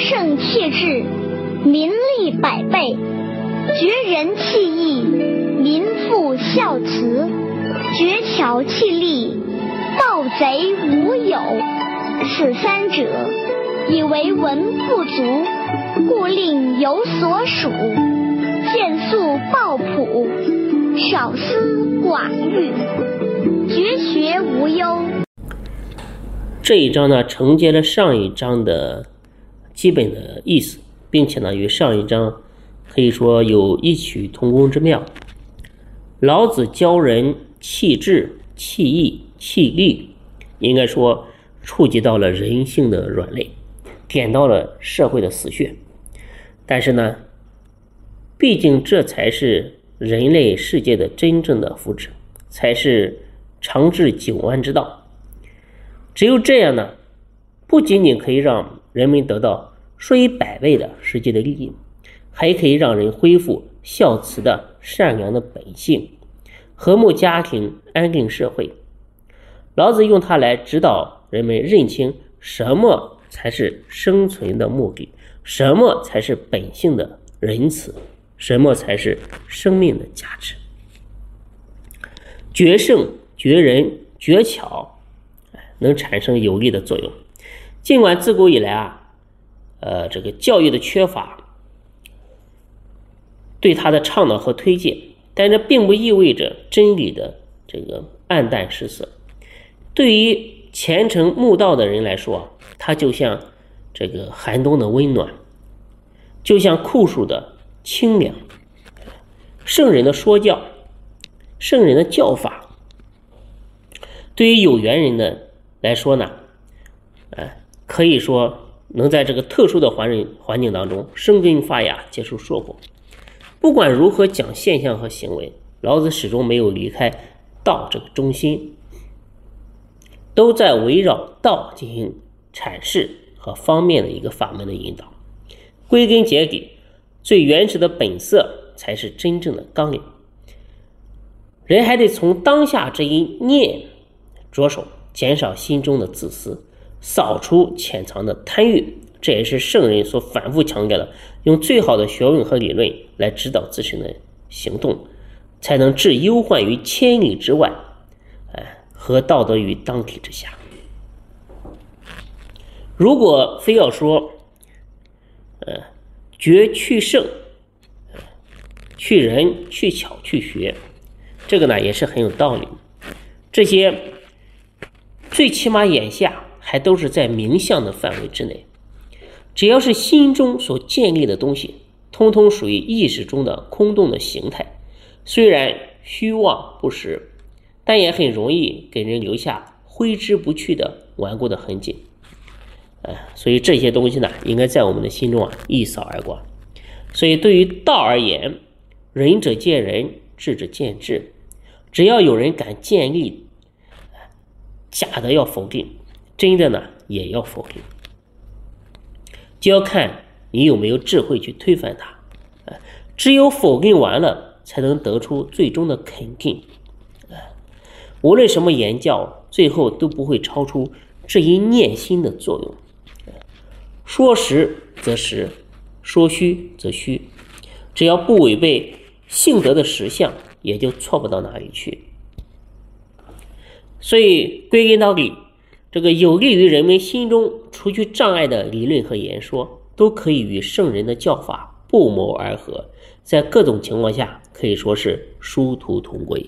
圣气质，民利百倍；绝人气义，民富孝慈；绝巧气力，盗贼无有。此三者，以为文不足，故令有所属；见素抱朴，少思寡欲，绝学无忧。这一章呢，承接了上一章的基本的意思，并且呢，与上一章可以说有异曲同工之妙。老子教人气质、气义、气力，应该说触及到了人性的软肋，点到了社会的死穴。但是呢，毕竟这才是人类世界的真正的福祉，才是长治久安之道。只有这样呢，不仅仅可以让人们得到数以百倍的实际的利益，还可以让人恢复孝慈的善良的本性，和睦家庭，安定社会。老子用它来指导人们认清什么才是生存的目的，什么才是本性的仁慈，什么才是生命的价值。决胜、决人、决巧。能产生有利的作用。尽管自古以来啊，呃，这个教育的缺乏，对他的倡导和推荐，但这并不意味着真理的这个暗淡失色。对于虔诚慕道的人来说，它就像这个寒冬的温暖，就像酷暑的清凉。圣人的说教，圣人的教法，对于有缘人的。来说呢，哎，可以说能在这个特殊的环境环境当中生根发芽、结出硕果。不管如何讲现象和行为，老子始终没有离开道这个中心，都在围绕道进行阐释和方面的一个法门的引导。归根结底，最原始的本色才是真正的纲领。人还得从当下这一念着手。减少心中的自私，扫除潜藏的贪欲，这也是圣人所反复强调的。用最好的学问和理论来指导自身的行动，才能置忧患于千里之外，哎，和道德于当体之下。如果非要说，呃，绝去圣，去人，去巧，去学，这个呢也是很有道理。这些。最起码眼下还都是在名相的范围之内，只要是心中所建立的东西，通通属于意识中的空洞的形态。虽然虚妄不实，但也很容易给人留下挥之不去的顽固的痕迹。哎，所以这些东西呢，应该在我们的心中啊一扫而光。所以对于道而言，仁者见仁，智者见智。只要有人敢建立。假的要否定，真的呢也要否定，就要看你有没有智慧去推翻它。只有否定完了，才能得出最终的肯定。无论什么言教，最后都不会超出这一念心的作用。说实则实，说虚则虚，只要不违背性德的实相，也就错不到哪里去。所以归根到底，这个有利于人们心中除去障碍的理论和言说，都可以与圣人的教法不谋而合，在各种情况下可以说是殊途同归。